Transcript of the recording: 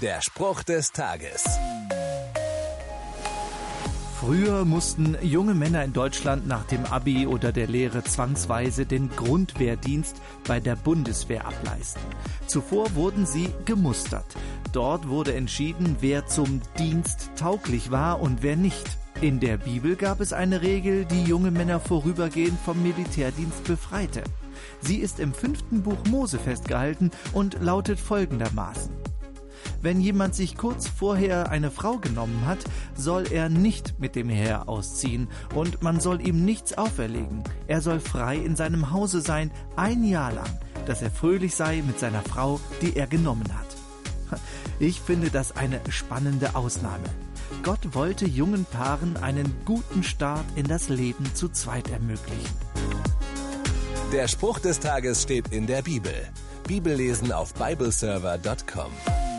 Der Spruch des Tages. Früher mussten junge Männer in Deutschland nach dem Abi oder der Lehre zwangsweise den Grundwehrdienst bei der Bundeswehr ableisten. Zuvor wurden sie gemustert. Dort wurde entschieden, wer zum Dienst tauglich war und wer nicht. In der Bibel gab es eine Regel, die junge Männer vorübergehend vom Militärdienst befreite. Sie ist im fünften Buch Mose festgehalten und lautet folgendermaßen. Wenn jemand sich kurz vorher eine Frau genommen hat, soll er nicht mit dem Heer ausziehen und man soll ihm nichts auferlegen. Er soll frei in seinem Hause sein, ein Jahr lang, dass er fröhlich sei mit seiner Frau, die er genommen hat. Ich finde das eine spannende Ausnahme. Gott wollte jungen Paaren einen guten Start in das Leben zu zweit ermöglichen. Der Spruch des Tages steht in der Bibel. Bibellesen auf bibleserver.com.